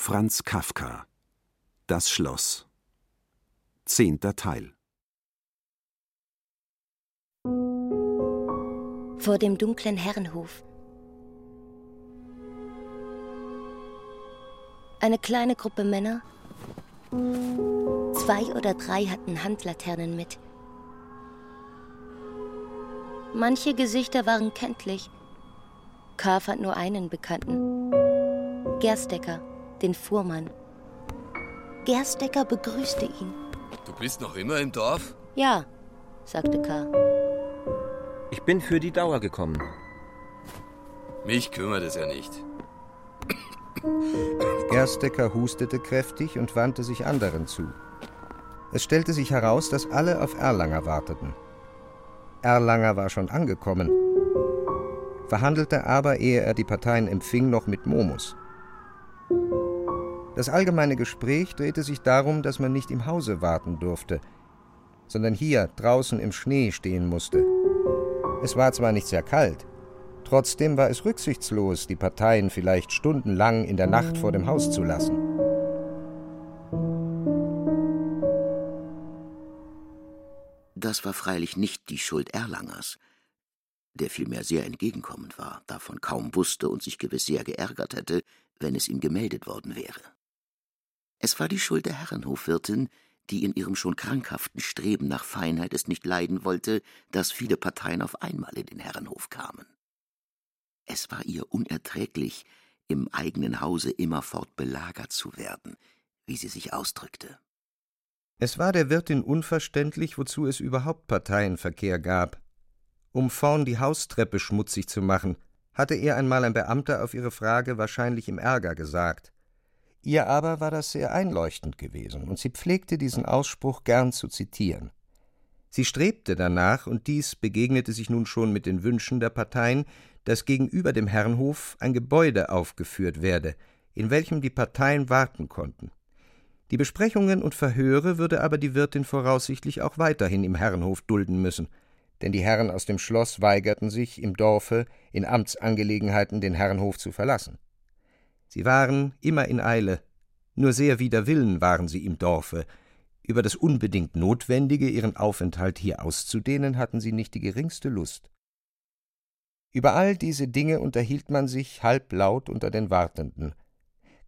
Franz Kafka Das Schloss Zehnter Teil Vor dem dunklen Herrenhof. Eine kleine Gruppe Männer, zwei oder drei hatten Handlaternen mit. Manche Gesichter waren kenntlich. K. fand nur einen Bekannten. Gerstecker, den Fuhrmann. Gerstecker begrüßte ihn. Du bist noch immer im Dorf? Ja, sagte K. Ich bin für die Dauer gekommen. Mich kümmert es ja nicht. Gerstecker hustete kräftig und wandte sich anderen zu. Es stellte sich heraus, dass alle auf Erlanger warteten. Erlanger war schon angekommen, verhandelte aber, ehe er die Parteien empfing, noch mit Momus. Das allgemeine Gespräch drehte sich darum, dass man nicht im Hause warten durfte, sondern hier draußen im Schnee stehen musste. Es war zwar nicht sehr kalt, trotzdem war es rücksichtslos, die Parteien vielleicht stundenlang in der Nacht vor dem Haus zu lassen. Das war freilich nicht die Schuld Erlangers, der vielmehr sehr entgegenkommend war, davon kaum wusste und sich gewiss sehr geärgert hätte, wenn es ihm gemeldet worden wäre. Es war die Schuld der Herrenhofwirtin, die in ihrem schon krankhaften Streben nach Feinheit es nicht leiden wollte, dass viele Parteien auf einmal in den Herrenhof kamen. Es war ihr unerträglich, im eigenen Hause immerfort belagert zu werden, wie sie sich ausdrückte. Es war der Wirtin unverständlich, wozu es überhaupt Parteienverkehr gab. Um vorn die Haustreppe schmutzig zu machen, hatte ihr einmal ein Beamter auf ihre Frage wahrscheinlich im Ärger gesagt. Ihr aber war das sehr einleuchtend gewesen, und sie pflegte diesen Ausspruch gern zu zitieren. Sie strebte danach, und dies begegnete sich nun schon mit den Wünschen der Parteien, dass gegenüber dem Herrenhof ein Gebäude aufgeführt werde, in welchem die Parteien warten konnten. Die Besprechungen und Verhöre würde aber die Wirtin voraussichtlich auch weiterhin im Herrenhof dulden müssen, denn die Herren aus dem Schloss weigerten sich, im Dorfe in Amtsangelegenheiten den Herrenhof zu verlassen. Sie waren immer in Eile, nur sehr wider Willen waren sie im Dorfe, über das unbedingt Notwendige, ihren Aufenthalt hier auszudehnen, hatten sie nicht die geringste Lust. Über all diese Dinge unterhielt man sich halblaut unter den Wartenden,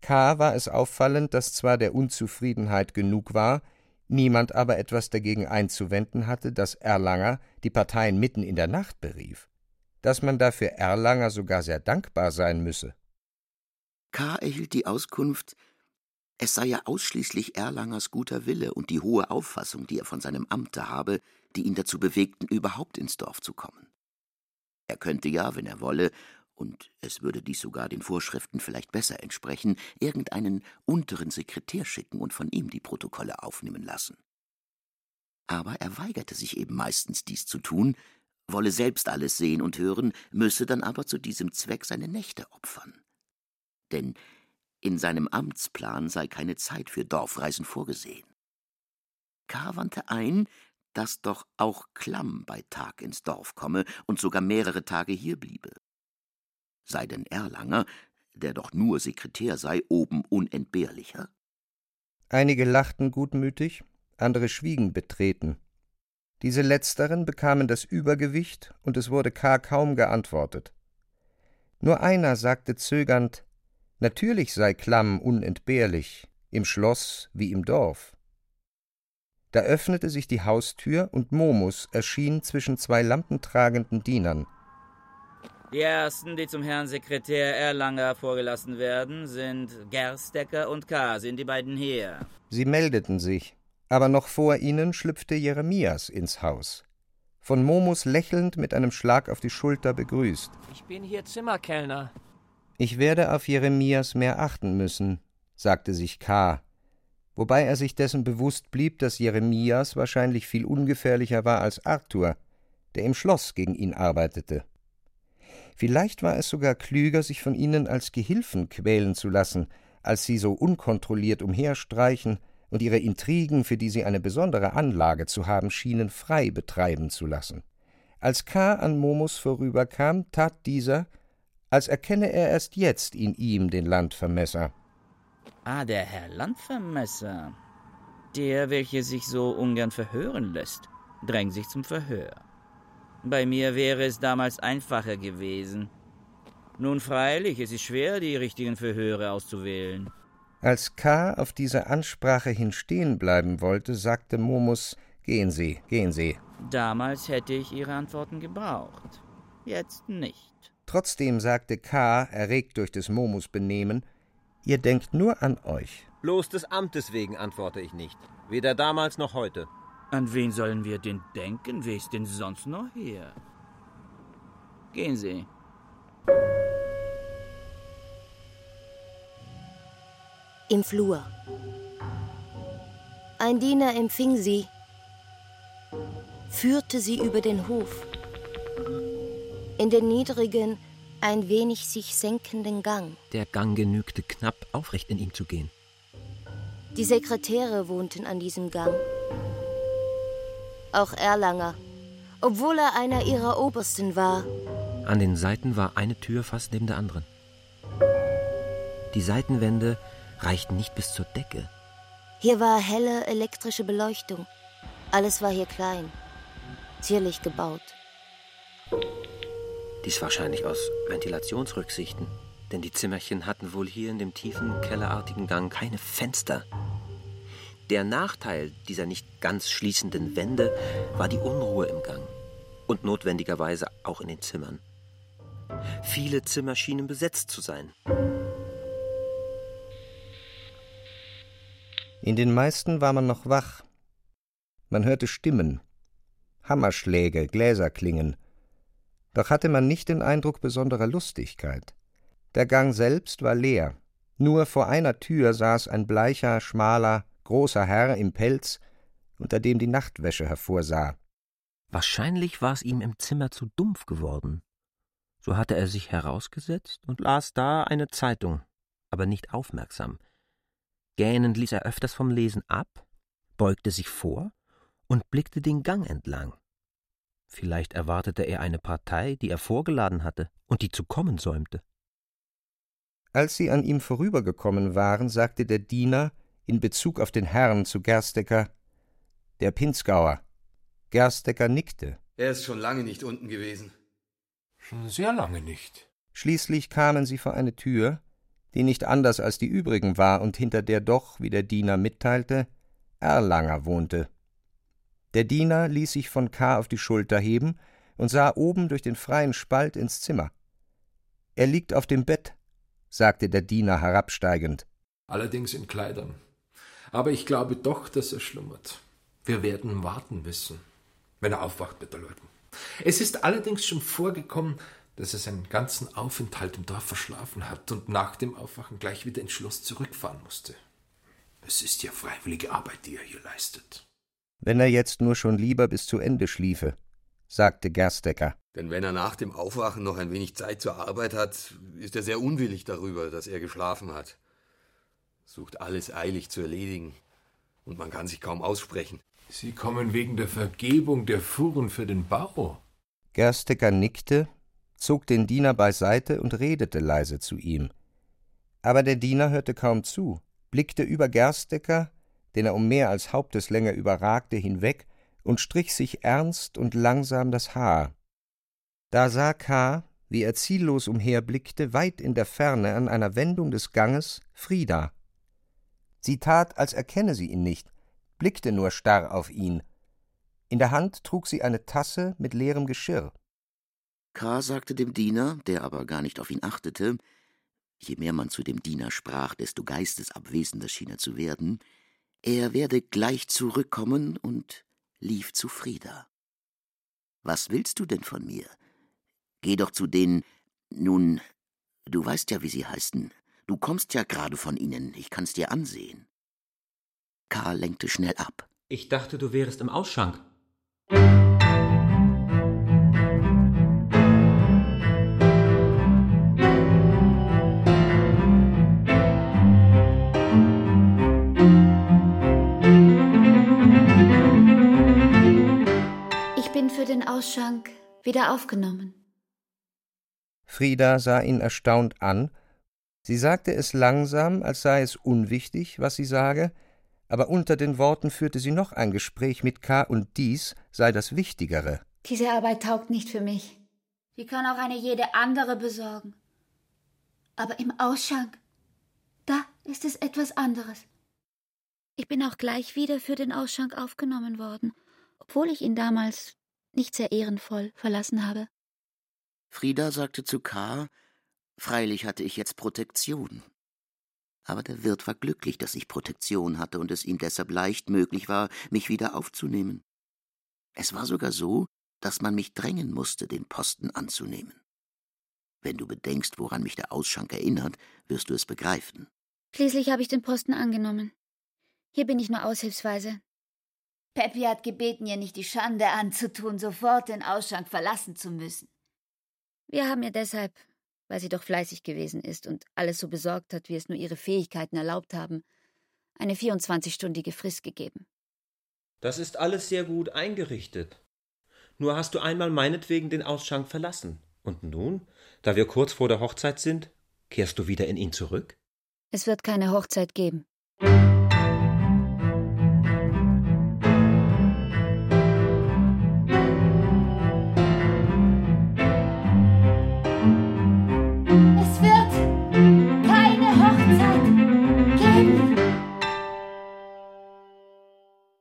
K. war es auffallend, dass zwar der Unzufriedenheit genug war, niemand aber etwas dagegen einzuwenden hatte, dass Erlanger die Parteien mitten in der Nacht berief, dass man dafür Erlanger sogar sehr dankbar sein müsse. K. erhielt die Auskunft, es sei ja ausschließlich Erlangers guter Wille und die hohe Auffassung, die er von seinem Amte habe, die ihn dazu bewegten, überhaupt ins Dorf zu kommen. Er könnte ja, wenn er wolle, und es würde dies sogar den Vorschriften vielleicht besser entsprechen, irgendeinen unteren Sekretär schicken und von ihm die Protokolle aufnehmen lassen. Aber er weigerte sich eben meistens dies zu tun, wolle selbst alles sehen und hören, müsse dann aber zu diesem Zweck seine Nächte opfern. Denn in seinem Amtsplan sei keine Zeit für Dorfreisen vorgesehen. K. wandte ein, dass doch auch Klamm bei Tag ins Dorf komme und sogar mehrere Tage hier bliebe sei denn Erlanger, der doch nur Sekretär sei, oben unentbehrlicher? Einige lachten gutmütig, andere schwiegen betreten. Diese letzteren bekamen das Übergewicht, und es wurde K. kaum geantwortet. Nur einer sagte zögernd, natürlich sei Klamm unentbehrlich, im Schloss wie im Dorf. Da öffnete sich die Haustür, und Momus erschien zwischen zwei lampentragenden Dienern. Die ersten, die zum Herrn Sekretär Erlanger vorgelassen werden, sind Gerstecker und K. Sind die beiden hier? Sie meldeten sich, aber noch vor ihnen schlüpfte Jeremias ins Haus. Von Momus lächelnd mit einem Schlag auf die Schulter begrüßt. Ich bin hier Zimmerkellner. Ich werde auf Jeremias mehr achten müssen, sagte sich K., wobei er sich dessen bewusst blieb, dass Jeremias wahrscheinlich viel ungefährlicher war als Arthur, der im Schloss gegen ihn arbeitete. Vielleicht war es sogar klüger, sich von ihnen als Gehilfen quälen zu lassen, als sie so unkontrolliert umherstreichen und ihre Intrigen, für die sie eine besondere Anlage zu haben schienen, frei betreiben zu lassen. Als K. an Momus vorüberkam, tat dieser, als erkenne er erst jetzt in ihm den Landvermesser. Ah, der Herr Landvermesser. Der, welcher sich so ungern verhören lässt, drängt sich zum Verhör. Bei mir wäre es damals einfacher gewesen. Nun freilich, es ist schwer, die richtigen Verhöre auszuwählen. Als K. auf diese Ansprache hin stehen bleiben wollte, sagte Momus Gehen Sie, gehen Sie. Damals hätte ich Ihre Antworten gebraucht. Jetzt nicht. Trotzdem sagte K., erregt durch des Momus Benehmen, Ihr denkt nur an euch. Bloß des Amtes wegen antworte ich nicht. Weder damals noch heute. An wen sollen wir denn denken? Wer ist denn sonst noch hier? Gehen Sie. Im Flur. Ein Diener empfing sie, führte sie über den Hof, in den niedrigen, ein wenig sich senkenden Gang. Der Gang genügte knapp, aufrecht in ihm zu gehen. Die Sekretäre wohnten an diesem Gang. Auch Erlanger, obwohl er einer ihrer Obersten war. An den Seiten war eine Tür fast neben der anderen. Die Seitenwände reichten nicht bis zur Decke. Hier war helle elektrische Beleuchtung. Alles war hier klein, zierlich gebaut. Dies wahrscheinlich aus Ventilationsrücksichten, denn die Zimmerchen hatten wohl hier in dem tiefen, kellerartigen Gang keine Fenster. Der Nachteil dieser nicht ganz schließenden Wände war die Unruhe im Gang und notwendigerweise auch in den Zimmern. Viele Zimmer schienen besetzt zu sein. In den meisten war man noch wach. Man hörte Stimmen, Hammerschläge, Gläser klingen. Doch hatte man nicht den Eindruck besonderer Lustigkeit. Der Gang selbst war leer. Nur vor einer Tür saß ein bleicher, schmaler, großer Herr im Pelz, unter dem die Nachtwäsche hervorsah. Wahrscheinlich war es ihm im Zimmer zu dumpf geworden. So hatte er sich herausgesetzt und las da eine Zeitung, aber nicht aufmerksam. Gähnend ließ er öfters vom Lesen ab, beugte sich vor und blickte den Gang entlang. Vielleicht erwartete er eine Partei, die er vorgeladen hatte und die zu kommen säumte. Als sie an ihm vorübergekommen waren, sagte der Diener in Bezug auf den Herrn zu Gerstecker Der Pinzgauer. Gerstecker nickte. Er ist schon lange nicht unten gewesen. Schon sehr lange nicht. Schließlich kamen sie vor eine Tür, die nicht anders als die übrigen war und hinter der doch, wie der Diener mitteilte, Erlanger wohnte. Der Diener ließ sich von K. auf die Schulter heben und sah oben durch den freien Spalt ins Zimmer. Er liegt auf dem Bett, sagte der Diener herabsteigend. Allerdings in Kleidern. Aber ich glaube doch, dass er schlummert. Wir werden warten müssen, wenn er aufwacht mit der Leuten. Es ist allerdings schon vorgekommen, dass er seinen ganzen Aufenthalt im Dorf verschlafen hat und nach dem Aufwachen gleich wieder ins Schloss zurückfahren musste. Es ist ja freiwillige Arbeit, die er hier leistet. Wenn er jetzt nur schon lieber bis zu Ende schliefe, sagte Gerstecker. Denn wenn er nach dem Aufwachen noch ein wenig Zeit zur Arbeit hat, ist er sehr unwillig darüber, dass er geschlafen hat. Sucht alles eilig zu erledigen, und man kann sich kaum aussprechen. Sie kommen wegen der Vergebung der Fuhren für den Bau. Gerstecker nickte, zog den Diener beiseite und redete leise zu ihm. Aber der Diener hörte kaum zu, blickte über Gerstecker, den er um mehr als Haupteslänge überragte, hinweg und strich sich ernst und langsam das Haar. Da sah K., wie er ziellos umherblickte, weit in der Ferne an einer Wendung des Ganges Frieda. Sie tat, als erkenne sie ihn nicht, blickte nur starr auf ihn. In der Hand trug sie eine Tasse mit leerem Geschirr. K. sagte dem Diener, der aber gar nicht auf ihn achtete, je mehr man zu dem Diener sprach, desto geistesabwesender schien er zu werden, er werde gleich zurückkommen und lief zu Frieda. Was willst du denn von mir? Geh doch zu den, nun, du weißt ja, wie sie heißen. Du kommst ja gerade von ihnen, ich kann's dir ansehen. Karl lenkte schnell ab. Ich dachte, du wärest im Ausschank. Den Ausschank wieder aufgenommen. Frieda sah ihn erstaunt an Sie sagte es langsam, als sei es unwichtig, was sie sage, aber unter den Worten führte sie noch ein Gespräch mit K. und dies sei das Wichtigere. Diese Arbeit taugt nicht für mich. Die kann auch eine jede andere besorgen. Aber im Ausschank, da ist es etwas anderes. Ich bin auch gleich wieder für den Ausschank aufgenommen worden, obwohl ich ihn damals nicht sehr ehrenvoll verlassen habe. Frieda sagte zu K., freilich hatte ich jetzt Protektion. Aber der Wirt war glücklich, dass ich Protektion hatte und es ihm deshalb leicht möglich war, mich wieder aufzunehmen. Es war sogar so, dass man mich drängen musste, den Posten anzunehmen. Wenn du bedenkst, woran mich der Ausschank erinnert, wirst du es begreifen. Schließlich habe ich den Posten angenommen. Hier bin ich nur aushilfsweise. Peppy hat gebeten, ihr nicht die Schande anzutun, sofort den Ausschank verlassen zu müssen. Wir haben ihr deshalb, weil sie doch fleißig gewesen ist und alles so besorgt hat, wie es nur ihre Fähigkeiten erlaubt haben, eine 24-stündige Frist gegeben. Das ist alles sehr gut eingerichtet. Nur hast du einmal meinetwegen den Ausschank verlassen. Und nun, da wir kurz vor der Hochzeit sind, kehrst du wieder in ihn zurück? Es wird keine Hochzeit geben.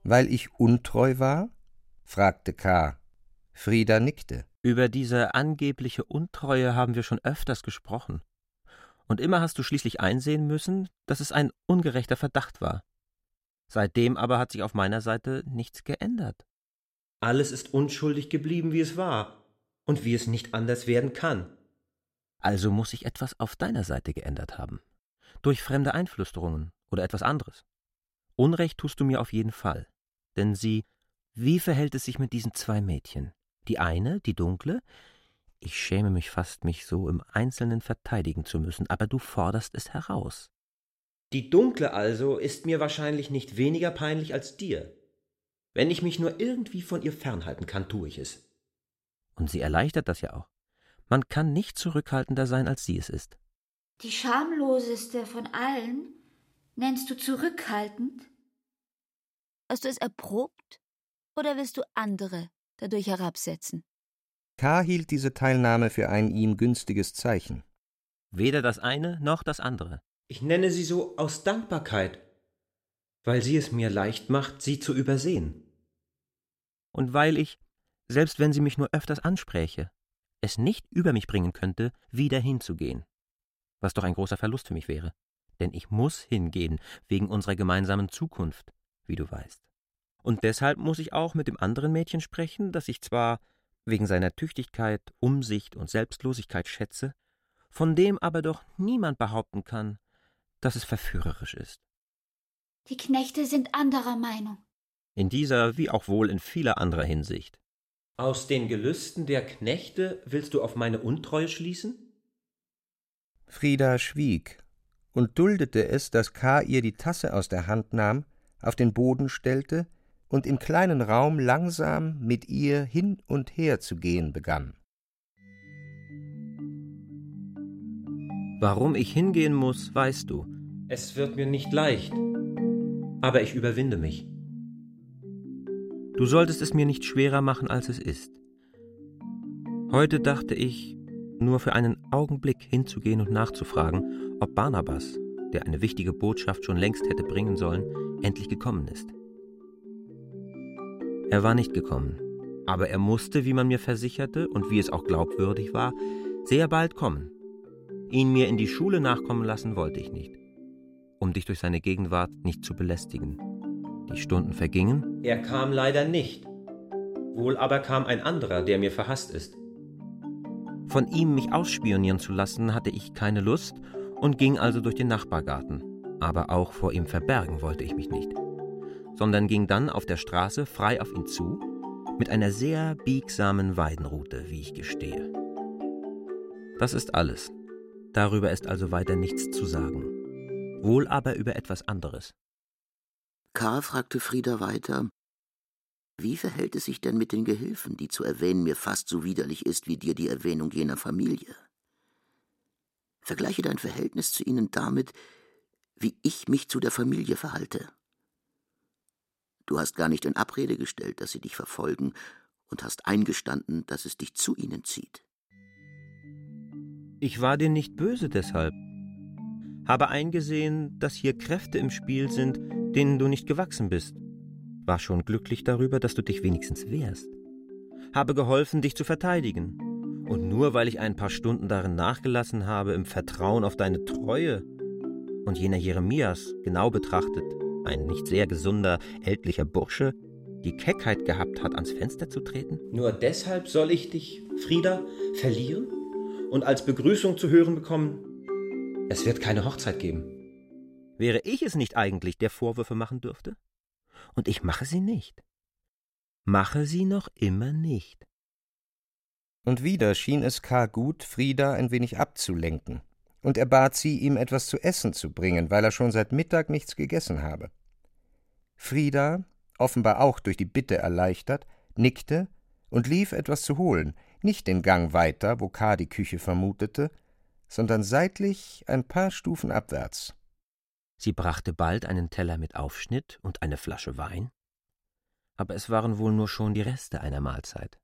Weil ich untreu war? fragte K. Frieda nickte. Über diese angebliche Untreue haben wir schon öfters gesprochen. Und immer hast du schließlich einsehen müssen, dass es ein ungerechter Verdacht war. Seitdem aber hat sich auf meiner Seite nichts geändert. Alles ist unschuldig geblieben, wie es war und wie es nicht anders werden kann. Also muss sich etwas auf deiner Seite geändert haben. Durch fremde Einflüsterungen oder etwas anderes. Unrecht tust du mir auf jeden Fall. Denn sieh, wie verhält es sich mit diesen zwei Mädchen? Die eine, die dunkle, ich schäme mich fast, mich so im Einzelnen verteidigen zu müssen, aber du forderst es heraus. Die dunkle also ist mir wahrscheinlich nicht weniger peinlich als dir. Wenn ich mich nur irgendwie von ihr fernhalten kann, tue ich es. Und sie erleichtert das ja auch. Man kann nicht zurückhaltender sein, als sie es ist. Die schamloseste von allen nennst du zurückhaltend? Hast du es erprobt oder willst du andere dadurch herabsetzen? K. hielt diese Teilnahme für ein ihm günstiges Zeichen. Weder das eine noch das andere. Ich nenne sie so aus Dankbarkeit, weil sie es mir leicht macht, sie zu übersehen. Und weil ich, selbst wenn sie mich nur öfters anspräche, es nicht über mich bringen könnte, wieder hinzugehen. Was doch ein großer Verlust für mich wäre. Denn ich muss hingehen, wegen unserer gemeinsamen Zukunft, wie du weißt. Und deshalb muss ich auch mit dem anderen Mädchen sprechen, das ich zwar wegen seiner Tüchtigkeit, Umsicht und Selbstlosigkeit schätze, von dem aber doch niemand behaupten kann, dass es verführerisch ist. Die Knechte sind anderer Meinung. In dieser wie auch wohl in vieler anderer Hinsicht. Aus den Gelüsten der Knechte willst du auf meine Untreue schließen? Frieda schwieg und duldete es, dass K. ihr die Tasse aus der Hand nahm, auf den Boden stellte und im kleinen Raum langsam mit ihr hin und her zu gehen begann. Warum ich hingehen muss, weißt du. Es wird mir nicht leicht, aber ich überwinde mich. Du solltest es mir nicht schwerer machen, als es ist. Heute dachte ich, nur für einen Augenblick hinzugehen und nachzufragen, ob Barnabas, der eine wichtige Botschaft schon längst hätte bringen sollen, endlich gekommen ist. Er war nicht gekommen, aber er musste, wie man mir versicherte und wie es auch glaubwürdig war, sehr bald kommen. Ihn mir in die Schule nachkommen lassen wollte ich nicht, um dich durch seine Gegenwart nicht zu belästigen. Die Stunden vergingen. Er kam leider nicht. Wohl aber kam ein anderer, der mir verhasst ist. Von ihm mich ausspionieren zu lassen, hatte ich keine Lust und ging also durch den Nachbargarten. Aber auch vor ihm verbergen wollte ich mich nicht, sondern ging dann auf der Straße frei auf ihn zu, mit einer sehr biegsamen Weidenrute, wie ich gestehe. Das ist alles. Darüber ist also weiter nichts zu sagen. Wohl aber über etwas anderes. K. fragte Frieda weiter, wie verhält es sich denn mit den Gehilfen, die zu erwähnen mir fast so widerlich ist wie dir die Erwähnung jener Familie? Vergleiche dein Verhältnis zu ihnen damit, wie ich mich zu der Familie verhalte. Du hast gar nicht in Abrede gestellt, dass sie dich verfolgen, und hast eingestanden, dass es dich zu ihnen zieht. Ich war dir nicht böse deshalb. Habe eingesehen, dass hier Kräfte im Spiel sind, denen du nicht gewachsen bist. War schon glücklich darüber, dass du dich wenigstens wehrst. Habe geholfen, dich zu verteidigen. Und nur weil ich ein paar Stunden darin nachgelassen habe, im Vertrauen auf deine Treue, und jener Jeremias, genau betrachtet, ein nicht sehr gesunder, ältlicher Bursche, die Keckheit gehabt hat, ans Fenster zu treten? Nur deshalb soll ich dich, Frieda, verlieren und als Begrüßung zu hören bekommen, es wird keine Hochzeit geben. Wäre ich es nicht eigentlich, der Vorwürfe machen dürfte? Und ich mache sie nicht. Mache sie noch immer nicht. Und wieder schien es K. gut, Frieda ein wenig abzulenken, und er bat sie, ihm etwas zu essen zu bringen, weil er schon seit Mittag nichts gegessen habe. Frieda, offenbar auch durch die Bitte erleichtert, nickte und lief etwas zu holen, nicht den Gang weiter, wo K. die Küche vermutete, sondern seitlich ein paar Stufen abwärts. Sie brachte bald einen Teller mit Aufschnitt und eine Flasche Wein, aber es waren wohl nur schon die Reste einer Mahlzeit.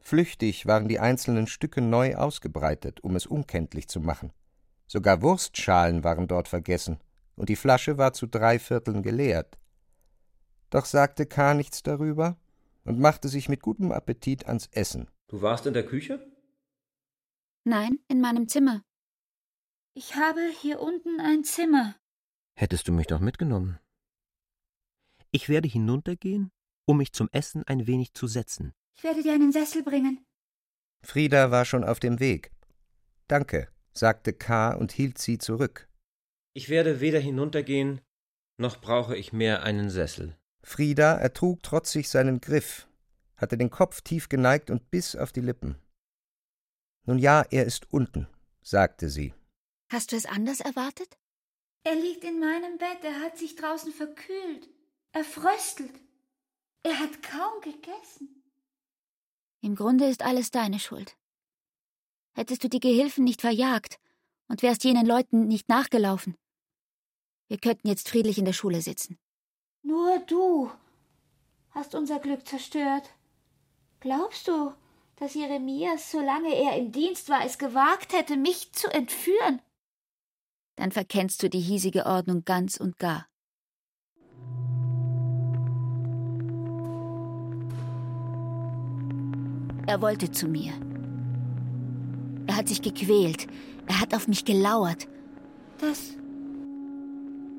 Flüchtig waren die einzelnen Stücke neu ausgebreitet, um es unkenntlich zu machen. Sogar Wurstschalen waren dort vergessen, und die Flasche war zu drei Vierteln geleert. Doch sagte K. nichts darüber und machte sich mit gutem Appetit ans Essen. Du warst in der Küche? Nein, in meinem Zimmer. Ich habe hier unten ein Zimmer. Hättest du mich doch mitgenommen. Ich werde hinuntergehen, um mich zum Essen ein wenig zu setzen. Ich werde dir einen Sessel bringen. Frieda war schon auf dem Weg. Danke, sagte K. und hielt sie zurück. Ich werde weder hinuntergehen, noch brauche ich mehr einen Sessel. Frieda ertrug trotzig seinen Griff, hatte den Kopf tief geneigt und biss auf die Lippen. Nun ja, er ist unten, sagte sie. Hast du es anders erwartet? Er liegt in meinem Bett, er hat sich draußen verkühlt. Er fröstelt. Er hat kaum gegessen. Im Grunde ist alles deine Schuld. Hättest du die Gehilfen nicht verjagt und wärst jenen Leuten nicht nachgelaufen. Wir könnten jetzt friedlich in der Schule sitzen. Nur du hast unser Glück zerstört. Glaubst du, dass Jeremias, solange er im Dienst war, es gewagt hätte, mich zu entführen? Dann verkennst du die hiesige Ordnung ganz und gar. Er wollte zu mir. Er hat sich gequält. Er hat auf mich gelauert. Das.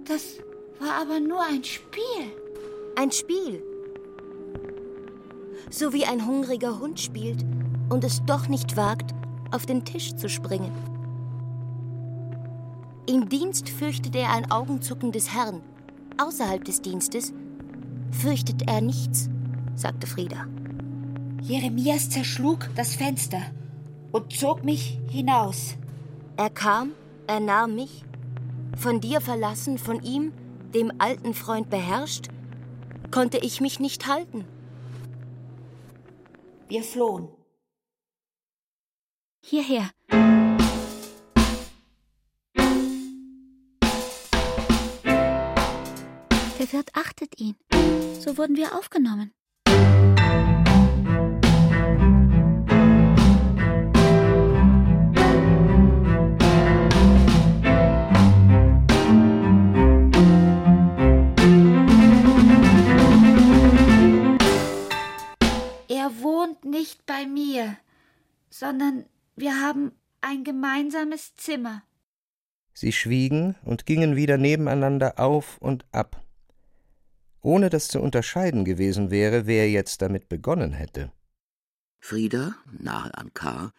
Das war aber nur ein Spiel. Ein Spiel. So wie ein hungriger Hund spielt und es doch nicht wagt, auf den Tisch zu springen. Im Dienst fürchtet er ein Augenzucken des Herrn. Außerhalb des Dienstes fürchtet er nichts, sagte Frieda. Jeremias zerschlug das Fenster und zog mich hinaus. Er kam, er nahm mich, von dir verlassen, von ihm, dem alten Freund beherrscht, konnte ich mich nicht halten. Wir flohen. Hierher. Der Wirt achtet ihn. So wurden wir aufgenommen. Gemeinsames Zimmer. Sie schwiegen und gingen wieder nebeneinander auf und ab, ohne dass zu unterscheiden gewesen wäre, wer jetzt damit begonnen hätte. Frieda, nahe an K.,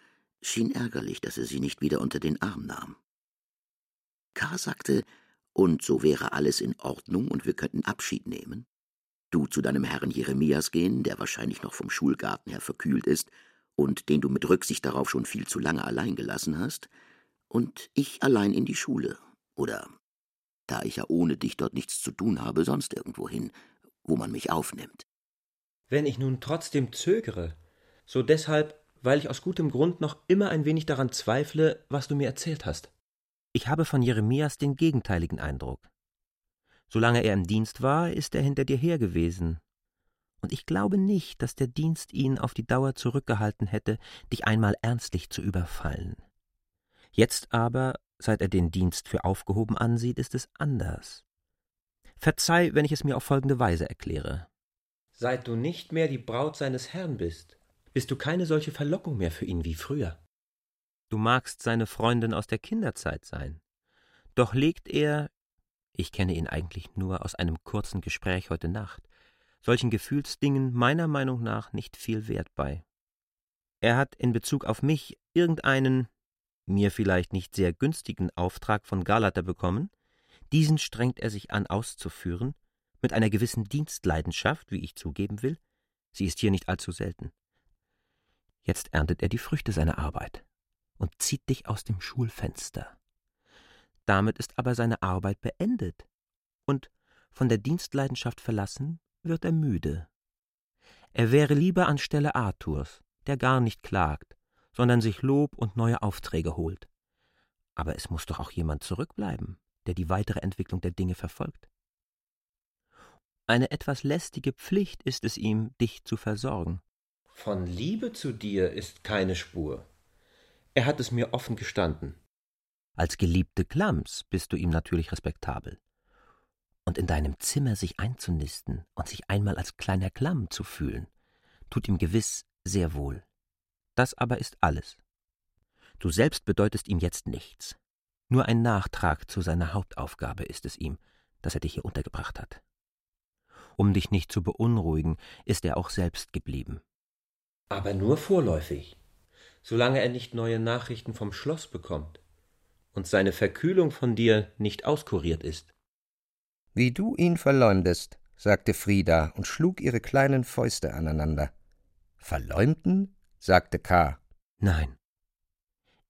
schien ärgerlich, dass er sie nicht wieder unter den Arm nahm. K. sagte, und so wäre alles in Ordnung und wir könnten Abschied nehmen. Du zu deinem Herrn Jeremias gehen, der wahrscheinlich noch vom Schulgarten her verkühlt ist und den du mit Rücksicht darauf schon viel zu lange allein gelassen hast, und ich allein in die Schule, oder, da ich ja ohne dich dort nichts zu tun habe, sonst irgendwo hin, wo man mich aufnimmt. Wenn ich nun trotzdem zögere, so deshalb, weil ich aus gutem Grund noch immer ein wenig daran zweifle, was du mir erzählt hast. Ich habe von Jeremias den gegenteiligen Eindruck. Solange er im Dienst war, ist er hinter dir her gewesen. Und ich glaube nicht, dass der Dienst ihn auf die Dauer zurückgehalten hätte, dich einmal ernstlich zu überfallen. Jetzt aber, seit er den Dienst für aufgehoben ansieht, ist es anders. Verzeih, wenn ich es mir auf folgende Weise erkläre. Seit du nicht mehr die Braut seines Herrn bist, bist du keine solche Verlockung mehr für ihn wie früher. Du magst seine Freundin aus der Kinderzeit sein. Doch legt er, ich kenne ihn eigentlich nur aus einem kurzen Gespräch heute Nacht, solchen Gefühlsdingen meiner Meinung nach nicht viel Wert bei. Er hat in Bezug auf mich irgendeinen, mir vielleicht nicht sehr günstigen Auftrag von Galater bekommen, diesen strengt er sich an auszuführen, mit einer gewissen Dienstleidenschaft, wie ich zugeben will, sie ist hier nicht allzu selten. Jetzt erntet er die Früchte seiner Arbeit und zieht dich aus dem Schulfenster. Damit ist aber seine Arbeit beendet, und von der Dienstleidenschaft verlassen wird er müde. Er wäre lieber an Stelle Arthurs, der gar nicht klagt, sondern sich Lob und neue Aufträge holt. Aber es muss doch auch jemand zurückbleiben, der die weitere Entwicklung der Dinge verfolgt. Eine etwas lästige Pflicht ist es ihm, dich zu versorgen. Von Liebe zu dir ist keine Spur. Er hat es mir offen gestanden. Als geliebte Klams bist du ihm natürlich respektabel. Und in deinem Zimmer sich einzunisten und sich einmal als kleiner Klamm zu fühlen, tut ihm gewiss sehr wohl. Das aber ist alles. Du selbst bedeutest ihm jetzt nichts. Nur ein Nachtrag zu seiner Hauptaufgabe ist es ihm, dass er dich hier untergebracht hat. Um dich nicht zu beunruhigen, ist er auch selbst geblieben. Aber nur vorläufig, solange er nicht neue Nachrichten vom Schloss bekommt und seine Verkühlung von dir nicht auskuriert ist. Wie du ihn verleumdest, sagte Frieda und schlug ihre kleinen Fäuste aneinander. Verleumden? sagte K. Nein.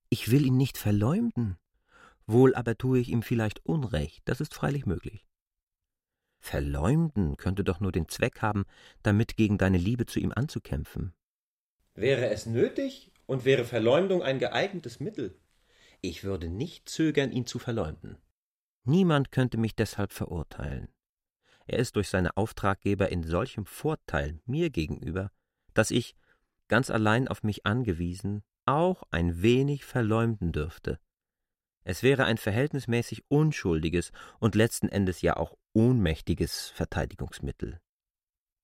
Ich will ihn nicht verleumden. Wohl aber tue ich ihm vielleicht Unrecht, das ist freilich möglich. Verleumden könnte doch nur den Zweck haben, damit gegen deine Liebe zu ihm anzukämpfen. Wäre es nötig und wäre Verleumdung ein geeignetes Mittel, ich würde nicht zögern, ihn zu verleumden. Niemand könnte mich deshalb verurteilen. Er ist durch seine Auftraggeber in solchem Vorteil mir gegenüber, dass ich, ganz allein auf mich angewiesen, auch ein wenig verleumden dürfte, es wäre ein verhältnismäßig unschuldiges und letzten Endes ja auch ohnmächtiges Verteidigungsmittel.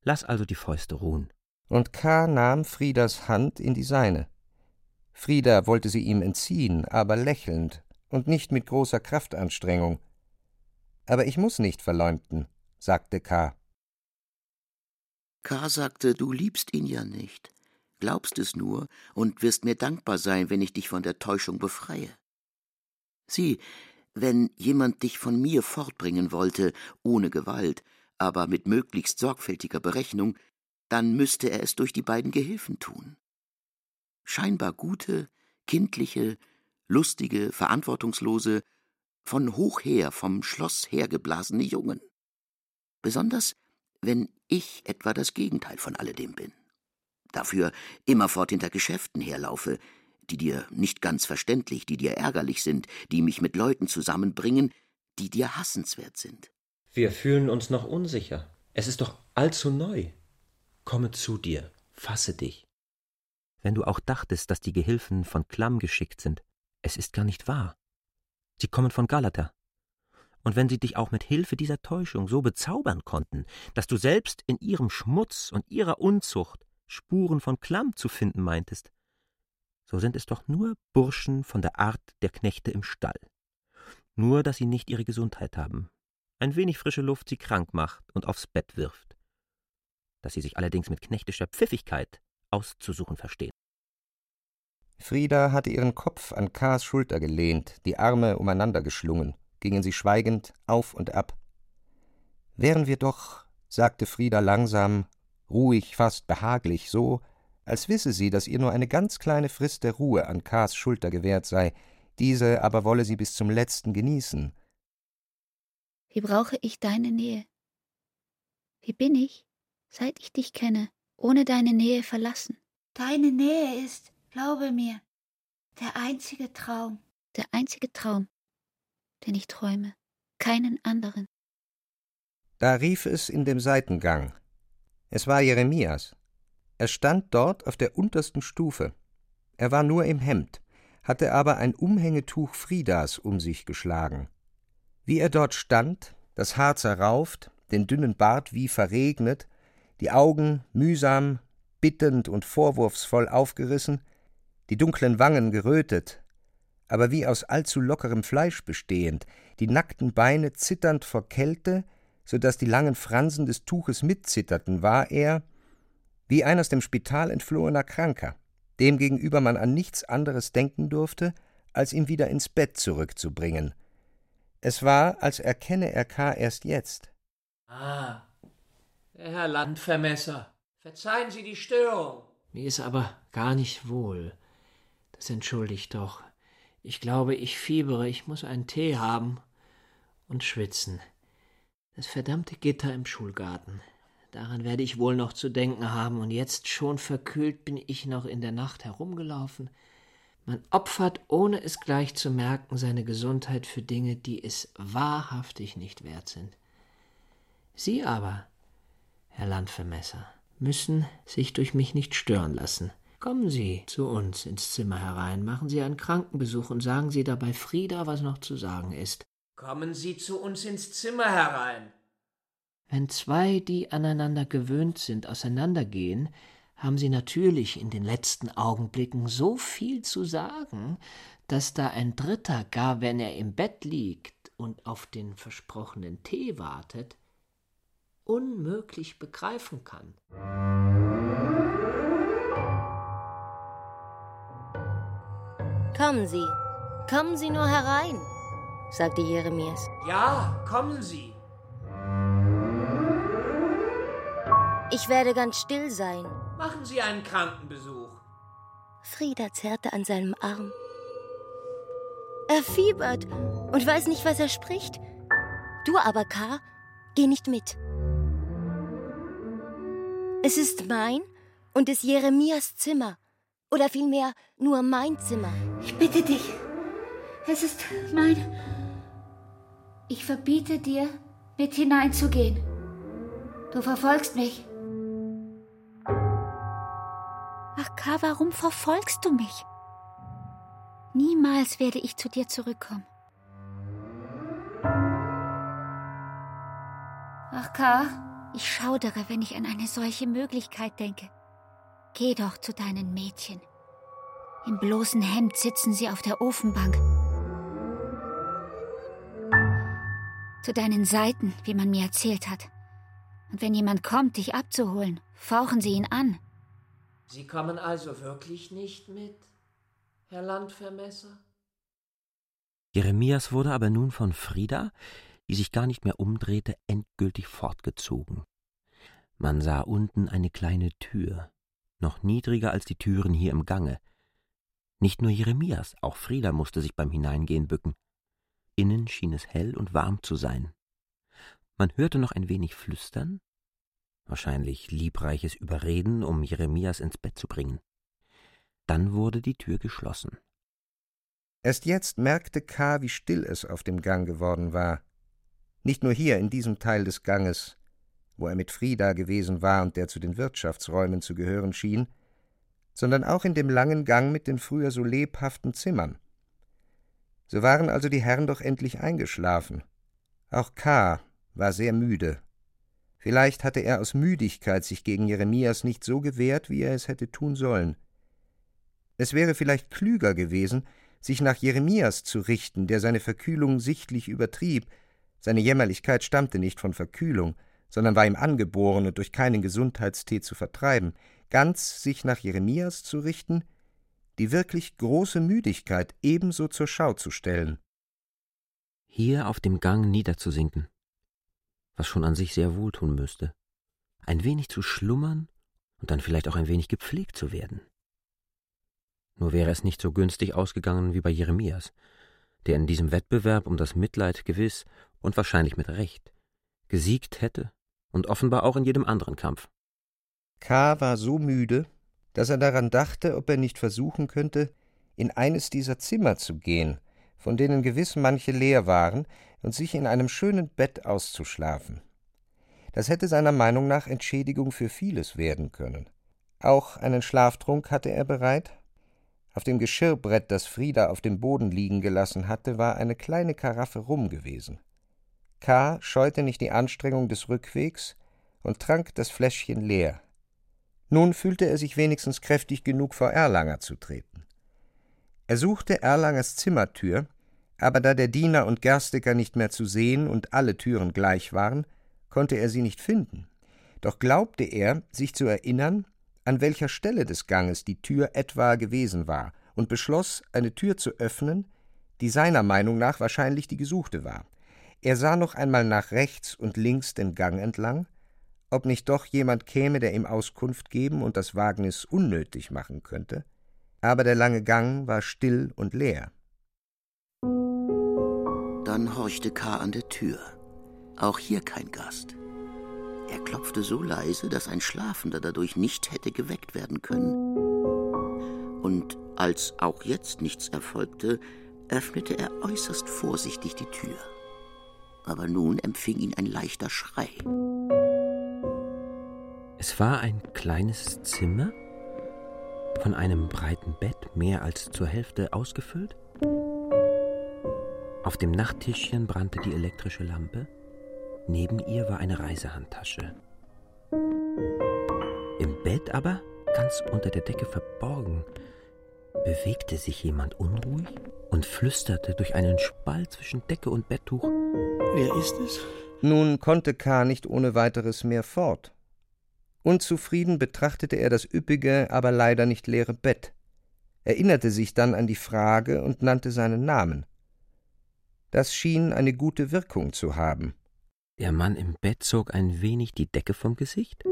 Lass also die Fäuste ruhen. Und K. nahm Friedas Hand in die seine. Frieda wollte sie ihm entziehen, aber lächelnd und nicht mit großer Kraftanstrengung. Aber ich muss nicht verleumden, sagte K. K. sagte, du liebst ihn ja nicht, glaubst es nur und wirst mir dankbar sein, wenn ich dich von der Täuschung befreie. Sieh, wenn jemand dich von mir fortbringen wollte, ohne Gewalt, aber mit möglichst sorgfältiger Berechnung, dann müsste er es durch die beiden Gehilfen tun. Scheinbar gute, kindliche, lustige, verantwortungslose, von hoch her vom Schloss hergeblasene Jungen. Besonders, wenn ich etwa das Gegenteil von alledem bin. Dafür immerfort hinter Geschäften herlaufe, die dir nicht ganz verständlich, die dir ärgerlich sind, die mich mit Leuten zusammenbringen, die dir hassenswert sind. Wir fühlen uns noch unsicher. Es ist doch allzu neu. Komme zu dir, fasse dich. Wenn du auch dachtest, dass die Gehilfen von Klamm geschickt sind, es ist gar nicht wahr. Sie kommen von Galata. Und wenn sie dich auch mit Hilfe dieser Täuschung so bezaubern konnten, dass du selbst in ihrem Schmutz und ihrer Unzucht Spuren von Klamm zu finden meintest, so sind es doch nur Burschen von der Art der Knechte im Stall. Nur, dass sie nicht ihre Gesundheit haben, ein wenig frische Luft sie krank macht und aufs Bett wirft. Dass sie sich allerdings mit knechtischer Pfiffigkeit auszusuchen verstehen. Frieda hatte ihren Kopf an K.s Schulter gelehnt, die Arme umeinander geschlungen, gingen sie schweigend auf und ab. Wären wir doch, sagte Frieda langsam, ruhig, fast behaglich, so, als wisse sie, dass ihr nur eine ganz kleine Frist der Ruhe an K.s Schulter gewährt sei, diese aber wolle sie bis zum letzten genießen. Wie brauche ich deine Nähe? Wie bin ich, seit ich dich kenne, ohne deine Nähe verlassen? Deine Nähe ist, glaube mir, der einzige Traum. Der einzige Traum. den ich träume, keinen anderen. Da rief es in dem Seitengang. Es war Jeremias. Er stand dort auf der untersten Stufe. Er war nur im Hemd, hatte aber ein Umhängetuch Friedas um sich geschlagen. Wie er dort stand, das Haar zerrauft, den dünnen Bart wie verregnet, die Augen mühsam, bittend und vorwurfsvoll aufgerissen, die dunklen Wangen gerötet, aber wie aus allzu lockerem Fleisch bestehend, die nackten Beine zitternd vor Kälte, so dass die langen Fransen des Tuches mitzitterten, war er wie ein aus dem Spital entflohener Kranker, demgegenüber man an nichts anderes denken durfte, als ihn wieder ins Bett zurückzubringen. Es war, als erkenne er K. erst jetzt. Ah, der Herr Landvermesser. Verzeihen Sie die Störung. Mir ist aber gar nicht wohl. Das entschuldigt doch. Ich glaube, ich fiebere, ich muss einen Tee haben und schwitzen. Das verdammte Gitter im Schulgarten. Daran werde ich wohl noch zu denken haben, und jetzt schon verkühlt bin ich noch in der Nacht herumgelaufen. Man opfert, ohne es gleich zu merken, seine Gesundheit für Dinge, die es wahrhaftig nicht wert sind. Sie aber, Herr Landvermesser, müssen sich durch mich nicht stören lassen. Kommen Sie zu uns ins Zimmer herein, machen Sie einen Krankenbesuch und sagen Sie dabei Frieda, was noch zu sagen ist. Kommen Sie zu uns ins Zimmer herein. Wenn zwei, die aneinander gewöhnt sind, auseinandergehen, haben sie natürlich in den letzten Augenblicken so viel zu sagen, dass da ein Dritter, gar wenn er im Bett liegt und auf den versprochenen Tee wartet, unmöglich begreifen kann. Kommen Sie, kommen Sie nur herein, sagte Jeremias. Ja, kommen Sie. Ich werde ganz still sein. Machen Sie einen Krankenbesuch. Frieda zerrte an seinem Arm. Er fiebert und weiß nicht, was er spricht. Du aber, K., geh nicht mit. Es ist mein und es Jeremias Zimmer. Oder vielmehr nur mein Zimmer. Ich bitte dich. Es ist mein. Ich verbiete dir, mit hineinzugehen. Du verfolgst mich. Ach, K., warum verfolgst du mich? Niemals werde ich zu dir zurückkommen. Ach, K., ich schaudere, wenn ich an eine solche Möglichkeit denke. Geh doch zu deinen Mädchen. Im bloßen Hemd sitzen sie auf der Ofenbank. Zu deinen Seiten, wie man mir erzählt hat. Und wenn jemand kommt, dich abzuholen, fauchen sie ihn an. Sie kommen also wirklich nicht mit, Herr Landvermesser? Jeremias wurde aber nun von Frieda, die sich gar nicht mehr umdrehte, endgültig fortgezogen. Man sah unten eine kleine Tür, noch niedriger als die Türen hier im Gange. Nicht nur Jeremias, auch Frieda musste sich beim Hineingehen bücken. Innen schien es hell und warm zu sein. Man hörte noch ein wenig Flüstern, wahrscheinlich liebreiches Überreden, um Jeremias ins Bett zu bringen. Dann wurde die Tür geschlossen. Erst jetzt merkte K., wie still es auf dem Gang geworden war. Nicht nur hier in diesem Teil des Ganges, wo er mit Frieda gewesen war und der zu den Wirtschaftsräumen zu gehören schien, sondern auch in dem langen Gang mit den früher so lebhaften Zimmern. So waren also die Herren doch endlich eingeschlafen. Auch K. war sehr müde. Vielleicht hatte er aus Müdigkeit sich gegen Jeremias nicht so gewehrt, wie er es hätte tun sollen. Es wäre vielleicht klüger gewesen, sich nach Jeremias zu richten, der seine Verkühlung sichtlich übertrieb. Seine Jämmerlichkeit stammte nicht von Verkühlung, sondern war ihm angeboren und durch keinen Gesundheitstee zu vertreiben. Ganz sich nach Jeremias zu richten, die wirklich große Müdigkeit ebenso zur Schau zu stellen. Hier auf dem Gang niederzusinken, was schon an sich sehr wohltun müsste. Ein wenig zu schlummern und dann vielleicht auch ein wenig gepflegt zu werden. Nur wäre es nicht so günstig ausgegangen wie bei Jeremias, der in diesem Wettbewerb um das Mitleid gewiss und wahrscheinlich mit Recht gesiegt hätte und offenbar auch in jedem anderen Kampf. K. war so müde, dass er daran dachte, ob er nicht versuchen könnte, in eines dieser Zimmer zu gehen, von denen gewiss manche leer waren, und sich in einem schönen Bett auszuschlafen. Das hätte seiner Meinung nach Entschädigung für vieles werden können. Auch einen Schlaftrunk hatte er bereit. Auf dem Geschirrbrett, das Frieda auf dem Boden liegen gelassen hatte, war eine kleine Karaffe Rum gewesen. K. scheute nicht die Anstrengung des Rückwegs und trank das Fläschchen leer. Nun fühlte er sich wenigstens kräftig genug, vor Erlanger zu treten. Er suchte Erlangers Zimmertür, aber da der Diener und Gerstiger nicht mehr zu sehen und alle Türen gleich waren, konnte er sie nicht finden. Doch glaubte er, sich zu erinnern, an welcher Stelle des Ganges die Tür etwa gewesen war, und beschloss, eine Tür zu öffnen, die seiner Meinung nach wahrscheinlich die gesuchte war. Er sah noch einmal nach rechts und links den Gang entlang, ob nicht doch jemand käme, der ihm Auskunft geben und das Wagnis unnötig machen könnte, aber der lange Gang war still und leer. Dann horchte K. an der Tür. Auch hier kein Gast. Er klopfte so leise, dass ein Schlafender dadurch nicht hätte geweckt werden können. Und als auch jetzt nichts erfolgte, öffnete er äußerst vorsichtig die Tür. Aber nun empfing ihn ein leichter Schrei. Es war ein kleines Zimmer, von einem breiten Bett mehr als zur Hälfte ausgefüllt. Auf dem Nachttischchen brannte die elektrische Lampe. Neben ihr war eine Reisehandtasche. Im Bett aber, ganz unter der Decke verborgen, bewegte sich jemand unruhig und flüsterte durch einen Spalt zwischen Decke und Betttuch. Wer ist es? Nun konnte K. nicht ohne weiteres mehr fort. Unzufrieden betrachtete er das üppige, aber leider nicht leere Bett, erinnerte sich dann an die Frage und nannte seinen Namen. Das schien eine gute Wirkung zu haben. Der Mann im Bett zog ein wenig die Decke vom Gesicht,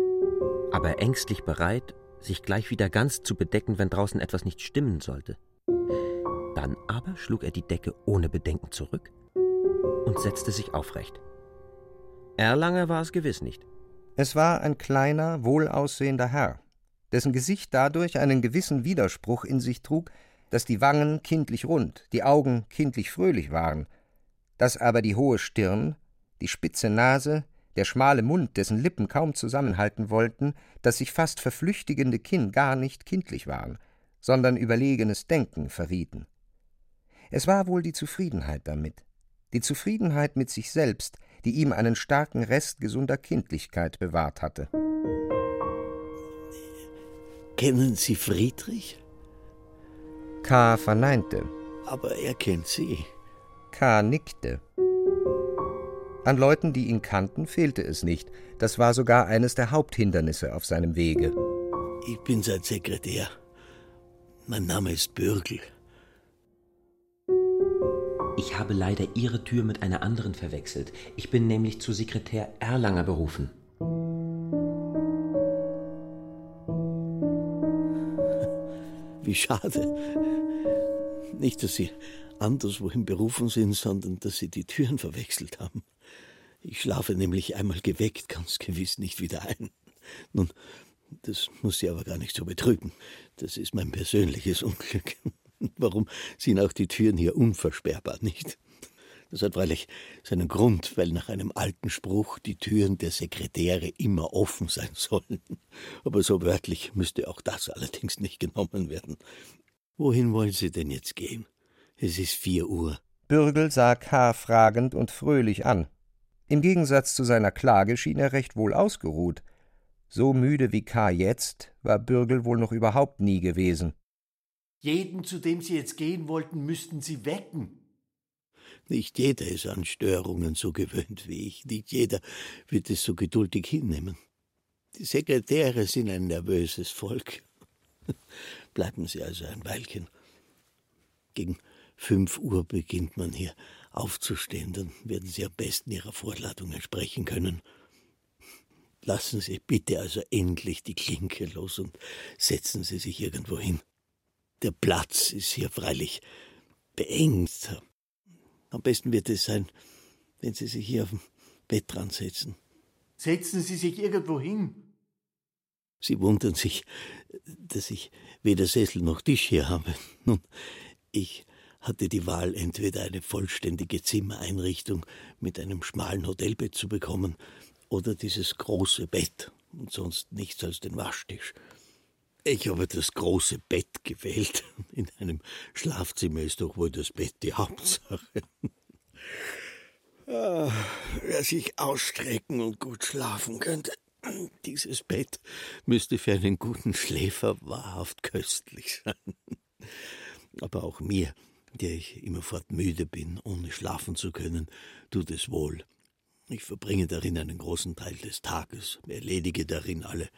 aber ängstlich bereit, sich gleich wieder ganz zu bedecken, wenn draußen etwas nicht stimmen sollte. Dann aber schlug er die Decke ohne Bedenken zurück und setzte sich aufrecht. Erlanger war es gewiss nicht. Es war ein kleiner, wohlaussehender Herr, dessen Gesicht dadurch einen gewissen Widerspruch in sich trug, dass die Wangen kindlich rund, die Augen kindlich fröhlich waren, dass aber die hohe Stirn, die spitze Nase, der schmale Mund, dessen Lippen kaum zusammenhalten wollten, das sich fast verflüchtigende Kinn gar nicht kindlich waren, sondern überlegenes Denken verrieten. Es war wohl die Zufriedenheit damit, die Zufriedenheit mit sich selbst, die ihm einen starken Rest gesunder Kindlichkeit bewahrt hatte. Kennen Sie Friedrich? K. verneinte. Aber er kennt Sie. K. nickte. An Leuten, die ihn kannten, fehlte es nicht. Das war sogar eines der Haupthindernisse auf seinem Wege. Ich bin sein Sekretär. Mein Name ist Bürgel. Ich habe leider Ihre Tür mit einer anderen verwechselt. Ich bin nämlich zu Sekretär Erlanger berufen. Wie schade. Nicht, dass Sie anderswohin berufen sind, sondern dass Sie die Türen verwechselt haben. Ich schlafe nämlich einmal geweckt ganz gewiss nicht wieder ein. Nun, das muss Sie aber gar nicht so betrüben. Das ist mein persönliches Unglück. Warum sind auch die Türen hier unversperrbar, nicht? Das hat freilich seinen Grund, weil nach einem alten Spruch die Türen der Sekretäre immer offen sein sollen. Aber so wörtlich müsste auch das allerdings nicht genommen werden. Wohin wollen Sie denn jetzt gehen? Es ist vier Uhr. Bürgel sah K. fragend und fröhlich an. Im Gegensatz zu seiner Klage schien er recht wohl ausgeruht. So müde wie K. jetzt war Bürgel wohl noch überhaupt nie gewesen. Jeden, zu dem Sie jetzt gehen wollten, müssten Sie wecken. Nicht jeder ist an Störungen so gewöhnt wie ich. Nicht jeder wird es so geduldig hinnehmen. Die Sekretäre sind ein nervöses Volk. Bleiben Sie also ein Weilchen. Gegen fünf Uhr beginnt man hier aufzustehen, dann werden Sie am besten Ihrer Vorladung entsprechen können. Lassen Sie bitte also endlich die Klinke los und setzen Sie sich irgendwo hin. Der Platz ist hier freilich beengt. Am besten wird es sein, wenn Sie sich hier auf dem Bett dran setzen. Setzen Sie sich irgendwo hin. Sie wundern sich, dass ich weder Sessel noch Tisch hier habe. Nun, ich hatte die Wahl, entweder eine vollständige Zimmereinrichtung mit einem schmalen Hotelbett zu bekommen oder dieses große Bett und sonst nichts als den Waschtisch. Ich habe das große Bett gewählt. In einem Schlafzimmer ist doch wohl das Bett die Hauptsache. Ah, dass ich ausstrecken und gut schlafen könnte. Dieses Bett müsste für einen guten Schläfer wahrhaft köstlich sein. Aber auch mir, der ich immerfort müde bin, ohne schlafen zu können, tut es wohl. Ich verbringe darin einen großen Teil des Tages, erledige darin alle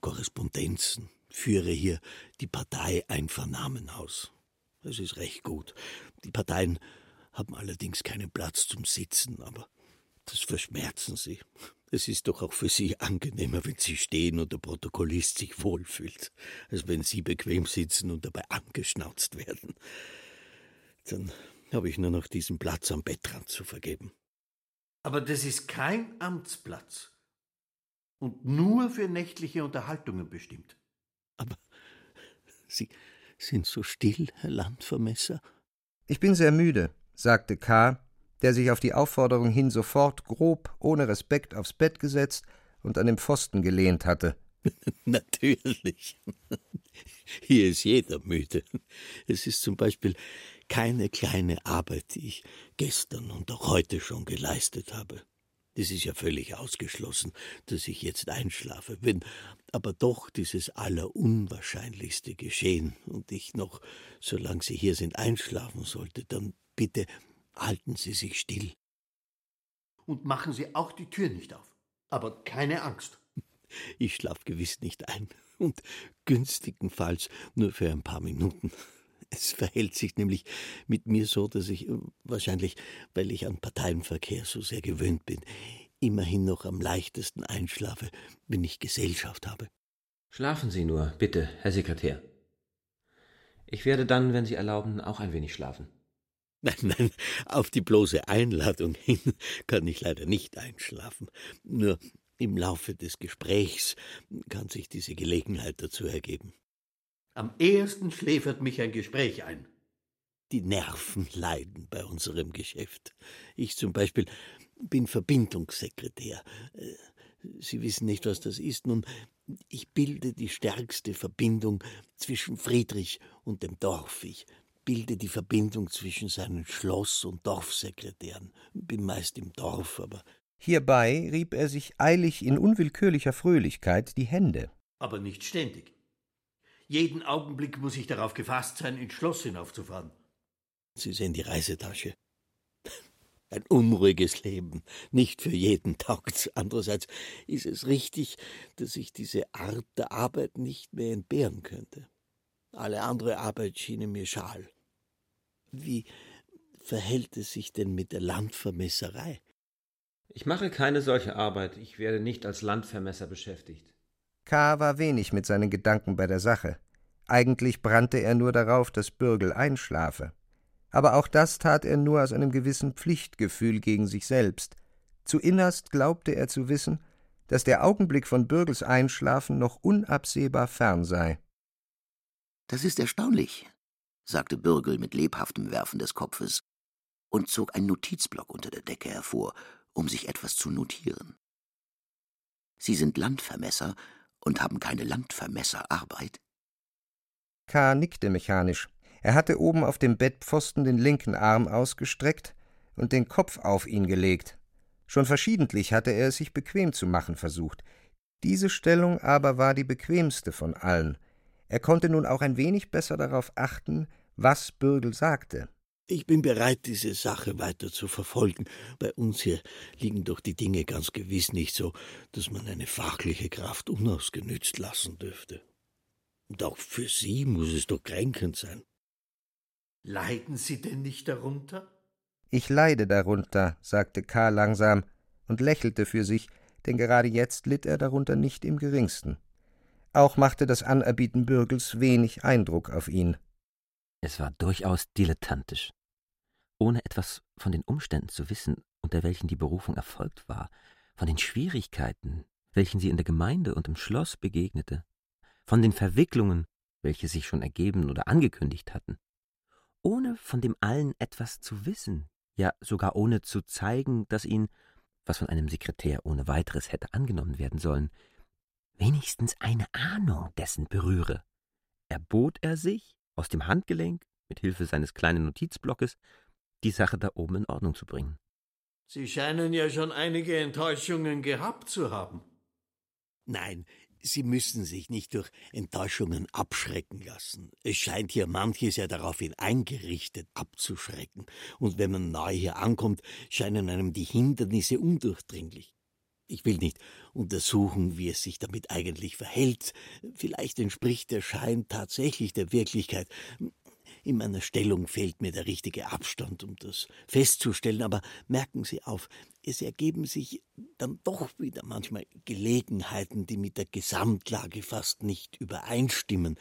Korrespondenzen, führe hier die Partei Einvernahmen aus. Es ist recht gut. Die Parteien haben allerdings keinen Platz zum Sitzen, aber das verschmerzen sie. Es ist doch auch für Sie angenehmer, wenn Sie stehen und der Protokollist sich wohlfühlt, als wenn Sie bequem sitzen und dabei angeschnauzt werden. Dann habe ich nur noch diesen Platz am Bettrand zu vergeben. Aber das ist kein Amtsplatz und nur für nächtliche Unterhaltungen bestimmt. Aber Sie sind so still, Herr Landvermesser. Ich bin sehr müde, sagte K., der sich auf die Aufforderung hin sofort grob, ohne Respekt aufs Bett gesetzt und an den Pfosten gelehnt hatte. Natürlich. Hier ist jeder müde. Es ist zum Beispiel keine kleine Arbeit, die ich gestern und auch heute schon geleistet habe. Es ist ja völlig ausgeschlossen, dass ich jetzt einschlafe. Wenn aber doch dieses Allerunwahrscheinlichste geschehen und ich noch, solange Sie hier sind, einschlafen sollte, dann bitte halten Sie sich still. Und machen Sie auch die Tür nicht auf. Aber keine Angst. Ich schlaf gewiss nicht ein und günstigenfalls nur für ein paar Minuten. Es verhält sich nämlich mit mir so, dass ich, äh, wahrscheinlich weil ich an Parteienverkehr so sehr gewöhnt bin, immerhin noch am leichtesten einschlafe, wenn ich Gesellschaft habe. Schlafen Sie nur, bitte, Herr Sekretär. Ich werde dann, wenn Sie erlauben, auch ein wenig schlafen. Nein, nein, auf die bloße Einladung hin kann ich leider nicht einschlafen. Nur im Laufe des Gesprächs kann sich diese Gelegenheit dazu ergeben. Am ehesten schläfert mich ein Gespräch ein. Die Nerven leiden bei unserem Geschäft. Ich zum Beispiel bin Verbindungssekretär. Äh, Sie wissen nicht, was das ist. Nun, ich bilde die stärkste Verbindung zwischen Friedrich und dem Dorf. Ich bilde die Verbindung zwischen seinen Schloss- und Dorfsekretären. Bin meist im Dorf, aber. Hierbei rieb er sich eilig in unwillkürlicher Fröhlichkeit die Hände. Aber nicht ständig. Jeden Augenblick muss ich darauf gefasst sein, ins Schloss hinaufzufahren. Sie sehen die Reisetasche. Ein unruhiges Leben, nicht für jeden taugt's. Andererseits ist es richtig, dass ich diese Art der Arbeit nicht mehr entbehren könnte. Alle andere Arbeit schien mir schal. Wie verhält es sich denn mit der Landvermesserei? Ich mache keine solche Arbeit. Ich werde nicht als Landvermesser beschäftigt. K. war wenig mit seinen Gedanken bei der Sache. Eigentlich brannte er nur darauf, dass Bürgel einschlafe. Aber auch das tat er nur aus einem gewissen Pflichtgefühl gegen sich selbst. Zu innerst glaubte er zu wissen, dass der Augenblick von Bürgels Einschlafen noch unabsehbar fern sei. Das ist erstaunlich, sagte Bürgel mit lebhaftem Werfen des Kopfes und zog einen Notizblock unter der Decke hervor, um sich etwas zu notieren. Sie sind Landvermesser und haben keine Landvermesserarbeit? K. nickte mechanisch. Er hatte oben auf dem Bettpfosten den linken Arm ausgestreckt und den Kopf auf ihn gelegt. Schon verschiedentlich hatte er es sich bequem zu machen versucht. Diese Stellung aber war die bequemste von allen. Er konnte nun auch ein wenig besser darauf achten, was Bürgel sagte. Ich bin bereit, diese Sache weiter zu verfolgen. Bei uns hier liegen doch die Dinge ganz gewiss nicht so, dass man eine fachliche Kraft unausgenützt lassen dürfte. Und auch für Sie muss es doch kränkend sein. Leiden Sie denn nicht darunter? Ich leide darunter, sagte K. langsam und lächelte für sich, denn gerade jetzt litt er darunter nicht im geringsten. Auch machte das Anerbieten Bürgels wenig Eindruck auf ihn. Es war durchaus dilettantisch. Ohne etwas von den Umständen zu wissen, unter welchen die Berufung erfolgt war, von den Schwierigkeiten, welchen sie in der Gemeinde und im Schloss begegnete, von den Verwicklungen, welche sich schon ergeben oder angekündigt hatten, ohne von dem allen etwas zu wissen, ja sogar ohne zu zeigen, dass ihn, was von einem Sekretär ohne weiteres hätte angenommen werden sollen, wenigstens eine Ahnung dessen berühre, erbot er sich, aus dem Handgelenk, mit Hilfe seines kleinen Notizblockes, die Sache da oben in Ordnung zu bringen. Sie scheinen ja schon einige Enttäuschungen gehabt zu haben. Nein, Sie müssen sich nicht durch Enttäuschungen abschrecken lassen. Es scheint hier manches ja daraufhin eingerichtet, abzuschrecken. Und wenn man neu hier ankommt, scheinen einem die Hindernisse undurchdringlich. Ich will nicht untersuchen, wie es sich damit eigentlich verhält. Vielleicht entspricht der Schein tatsächlich der Wirklichkeit. In meiner Stellung fehlt mir der richtige Abstand, um das festzustellen, aber merken Sie auf, es ergeben sich dann doch wieder manchmal Gelegenheiten, die mit der Gesamtlage fast nicht übereinstimmen.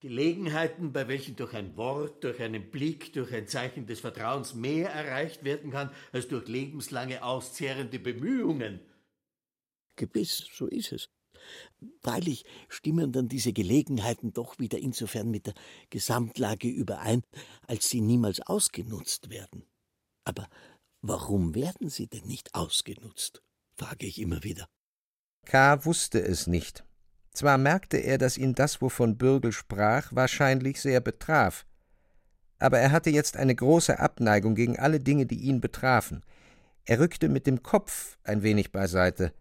Gelegenheiten, bei welchen durch ein Wort, durch einen Blick, durch ein Zeichen des Vertrauens mehr erreicht werden kann, als durch lebenslange auszehrende Bemühungen. Gewiss, so ist es. Freilich stimmen dann diese Gelegenheiten doch wieder insofern mit der Gesamtlage überein, als sie niemals ausgenutzt werden. Aber warum werden sie denn nicht ausgenutzt? frage ich immer wieder. K. wusste es nicht. Zwar merkte er, dass ihn das, wovon Bürgel sprach, wahrscheinlich sehr betraf, aber er hatte jetzt eine große Abneigung gegen alle Dinge, die ihn betrafen. Er rückte mit dem Kopf ein wenig beiseite,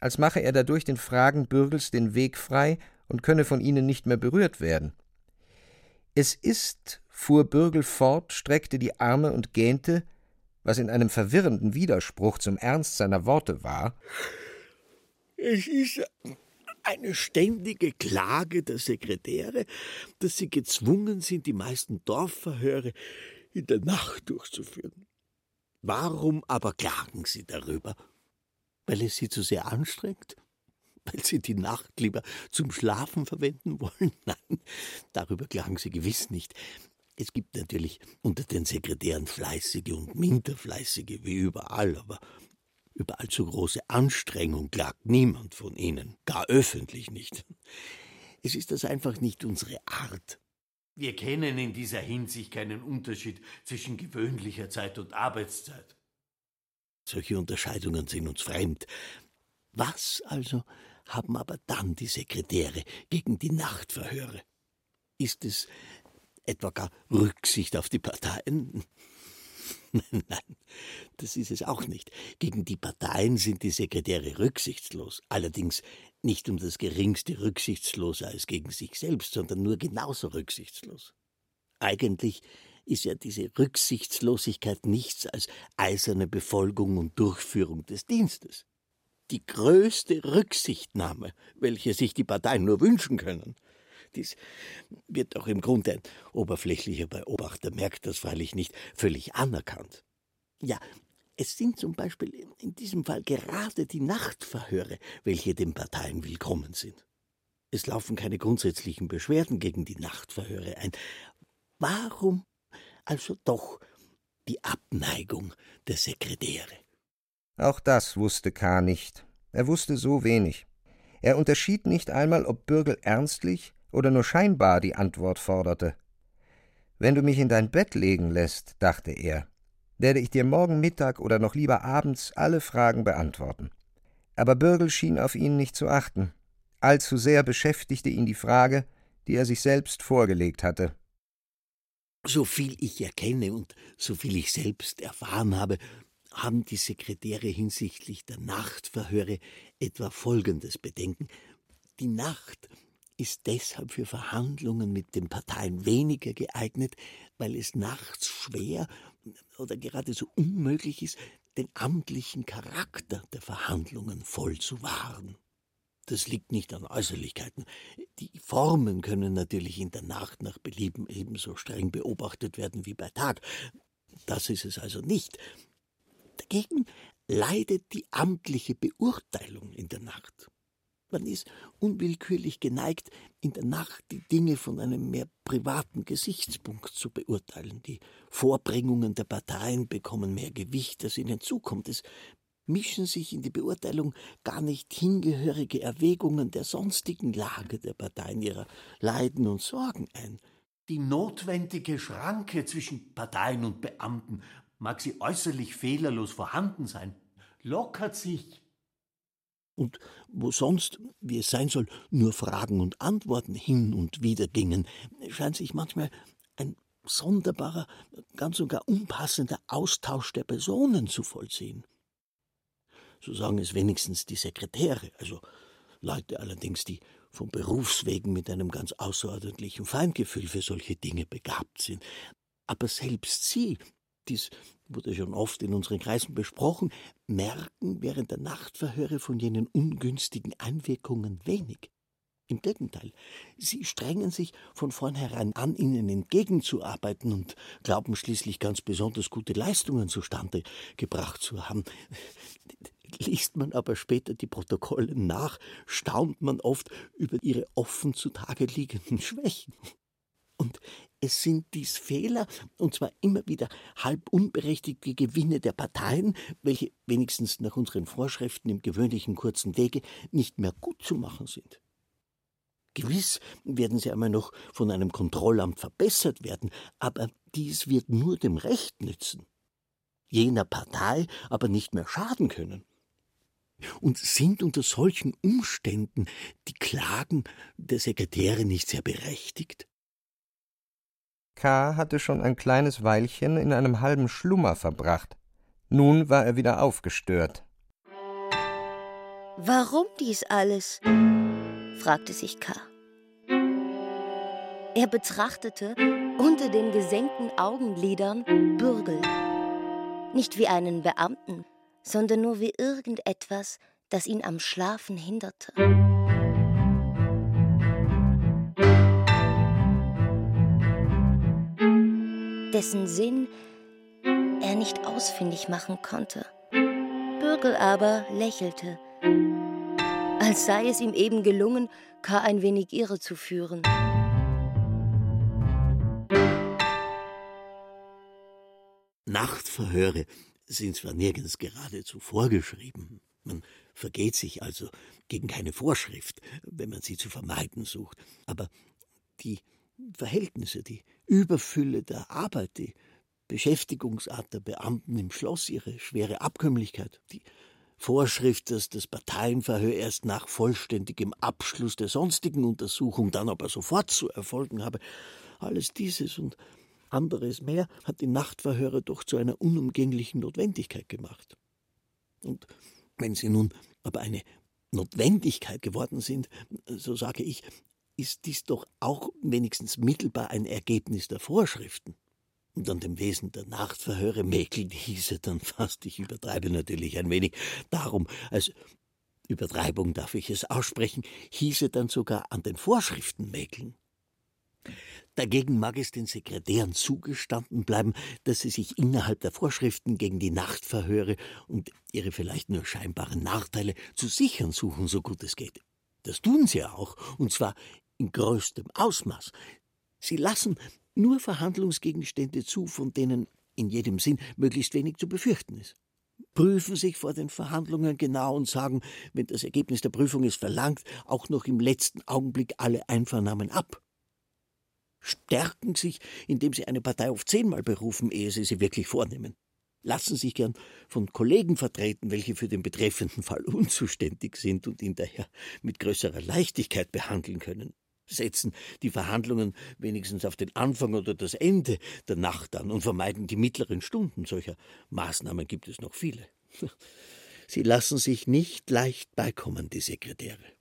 als mache er dadurch den Fragen Bürgels den Weg frei und könne von ihnen nicht mehr berührt werden. Es ist, fuhr Bürgel fort, streckte die Arme und gähnte, was in einem verwirrenden Widerspruch zum Ernst seiner Worte war. Es ist eine ständige Klage der Sekretäre, dass sie gezwungen sind, die meisten Dorfverhöre in der Nacht durchzuführen. Warum aber klagen sie darüber? Weil es sie zu sehr anstrengt? Weil sie die Nacht lieber zum Schlafen verwenden wollen? Nein, darüber klagen sie gewiss nicht. Es gibt natürlich unter den Sekretären Fleißige und Minderfleißige, wie überall, aber über allzu große Anstrengung klagt niemand von ihnen, gar öffentlich nicht. Es ist das einfach nicht unsere Art. Wir kennen in dieser Hinsicht keinen Unterschied zwischen gewöhnlicher Zeit und Arbeitszeit. Solche Unterscheidungen sind uns fremd. Was also haben aber dann die Sekretäre gegen die Nachtverhöre? Ist es etwa gar Rücksicht auf die Parteien? Nein, das ist es auch nicht. Gegen die Parteien sind die Sekretäre rücksichtslos, allerdings nicht um das geringste rücksichtsloser als gegen sich selbst, sondern nur genauso rücksichtslos. Eigentlich ist ja diese Rücksichtslosigkeit nichts als eiserne Befolgung und Durchführung des Dienstes. Die größte Rücksichtnahme, welche sich die Parteien nur wünschen können. Dies wird auch im Grunde ein oberflächlicher Beobachter merkt das freilich nicht völlig anerkannt. Ja, es sind zum Beispiel in diesem Fall gerade die Nachtverhöre, welche den Parteien willkommen sind. Es laufen keine grundsätzlichen Beschwerden gegen die Nachtverhöre ein. Warum also doch die Abneigung der Sekretäre. Auch das wusste K. nicht. Er wusste so wenig. Er unterschied nicht einmal, ob Bürgel ernstlich oder nur scheinbar die Antwort forderte. Wenn du mich in dein Bett legen lässt, dachte er, werde ich dir morgen Mittag oder noch lieber abends alle Fragen beantworten. Aber Bürgel schien auf ihn nicht zu achten. Allzu sehr beschäftigte ihn die Frage, die er sich selbst vorgelegt hatte. So viel ich erkenne und so viel ich selbst erfahren habe, haben die Sekretäre hinsichtlich der Nachtverhöre etwa folgendes Bedenken. Die Nacht ist deshalb für Verhandlungen mit den Parteien weniger geeignet, weil es nachts schwer oder geradezu unmöglich ist, den amtlichen Charakter der Verhandlungen voll zu wahren. Das liegt nicht an Äußerlichkeiten. Die Formen können natürlich in der Nacht nach Belieben ebenso streng beobachtet werden wie bei Tag. Das ist es also nicht. Dagegen leidet die amtliche Beurteilung in der Nacht. Man ist unwillkürlich geneigt, in der Nacht die Dinge von einem mehr privaten Gesichtspunkt zu beurteilen. Die Vorbringungen der Parteien bekommen mehr Gewicht, als ihnen zukommt. Es mischen sich in die Beurteilung gar nicht hingehörige Erwägungen der sonstigen Lage der Parteien ihrer Leiden und Sorgen ein. Die notwendige Schranke zwischen Parteien und Beamten mag sie äußerlich fehlerlos vorhanden sein, lockert sich. Und wo sonst, wie es sein soll, nur Fragen und Antworten hin und wieder gingen, scheint sich manchmal ein sonderbarer, ganz und gar unpassender Austausch der Personen zu vollziehen. So sagen es wenigstens die Sekretäre, also Leute allerdings, die von Berufswegen mit einem ganz außerordentlichen Feingefühl für solche Dinge begabt sind. Aber selbst sie, dies wurde schon oft in unseren Kreisen besprochen, merken während der Nachtverhöre von jenen ungünstigen Einwirkungen wenig. Im Gegenteil, sie strengen sich von vornherein an, ihnen entgegenzuarbeiten und glauben schließlich ganz besonders gute Leistungen zustande gebracht zu haben. Liest man aber später die Protokolle nach, staunt man oft über ihre offen zutage liegenden Schwächen. Und es sind dies Fehler, und zwar immer wieder halb unberechtigte Gewinne der Parteien, welche wenigstens nach unseren Vorschriften im gewöhnlichen kurzen Wege nicht mehr gut zu machen sind. Gewiss werden sie einmal noch von einem Kontrollamt verbessert werden, aber dies wird nur dem Recht nützen, jener Partei aber nicht mehr schaden können. Und sind unter solchen Umständen die Klagen der Sekretäre nicht sehr berechtigt? K. hatte schon ein kleines Weilchen in einem halben Schlummer verbracht. Nun war er wieder aufgestört. Warum dies alles? fragte sich K. Er betrachtete unter den gesenkten Augenlidern Bürgel. Nicht wie einen Beamten, sondern nur wie irgendetwas, das ihn am Schlafen hinderte. Dessen Sinn er nicht ausfindig machen konnte. Bürgel aber lächelte, als sei es ihm eben gelungen, K. ein wenig irre zu führen. Nachtverhöre sind zwar nirgends geradezu vorgeschrieben, man vergeht sich also gegen keine Vorschrift, wenn man sie zu vermeiden sucht, aber die Verhältnisse, die Überfülle der Arbeit, die Beschäftigungsart der Beamten im Schloss, ihre schwere Abkömmlichkeit, die Vorschrift, dass das Parteienverhör erst nach vollständigem Abschluss der sonstigen Untersuchung dann aber sofort zu erfolgen habe, alles dieses und anderes mehr hat die Nachtverhöre doch zu einer unumgänglichen Notwendigkeit gemacht. Und wenn sie nun aber eine Notwendigkeit geworden sind, so sage ich, ist dies doch auch wenigstens mittelbar ein Ergebnis der Vorschriften. Und an dem Wesen der Nachtverhöre mäkeln hieße dann fast, ich übertreibe natürlich ein wenig, darum, als Übertreibung darf ich es aussprechen, hieße dann sogar an den Vorschriften mäkeln. Dagegen mag es den Sekretären zugestanden bleiben, dass sie sich innerhalb der Vorschriften gegen die Nachtverhöre und ihre vielleicht nur scheinbaren Nachteile zu sichern suchen, so gut es geht. Das tun sie auch, und zwar in größtem Ausmaß. Sie lassen nur Verhandlungsgegenstände zu, von denen in jedem Sinn möglichst wenig zu befürchten ist. Prüfen sich vor den Verhandlungen genau und sagen, wenn das Ergebnis der Prüfung es verlangt, auch noch im letzten Augenblick alle Einvernahmen ab stärken sich, indem sie eine Partei auf zehnmal berufen, ehe sie sie wirklich vornehmen, lassen sich gern von Kollegen vertreten, welche für den betreffenden Fall unzuständig sind und ihn daher mit größerer Leichtigkeit behandeln können, setzen die Verhandlungen wenigstens auf den Anfang oder das Ende der Nacht an und vermeiden die mittleren Stunden. Solcher Maßnahmen gibt es noch viele. Sie lassen sich nicht leicht beikommen, die Sekretäre.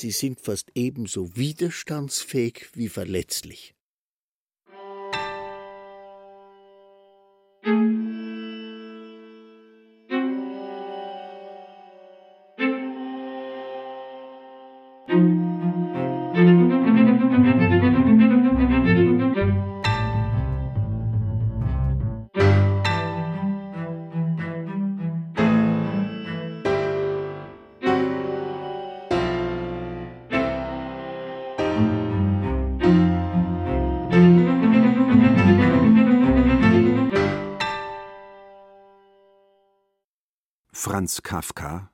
Sie sind fast ebenso widerstandsfähig wie verletzlich. Franz Kafka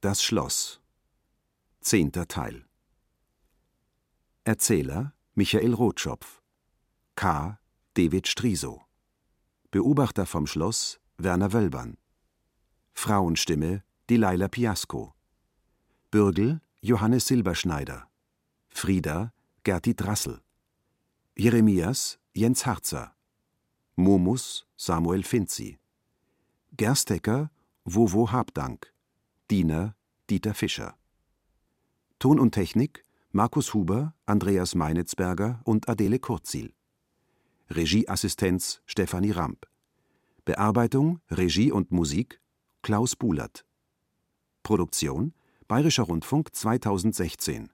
Das Schloss. Zehnter Teil. Erzähler Michael Rotschopf. K. David Striso. Beobachter vom Schloss Werner Wölbern Frauenstimme Delilah Piasco. Bürgel Johannes Silberschneider. Frieda Gerti Drassel. Jeremias Jens Harzer. Momus Samuel Finzi. Gerstecker Wowo Habdank Diener Dieter Fischer. Ton und Technik Markus Huber, Andreas Meinitzberger und Adele Kurzil. Regieassistenz Stefanie Ramp. Bearbeitung, Regie und Musik Klaus Bulert Produktion Bayerischer Rundfunk 2016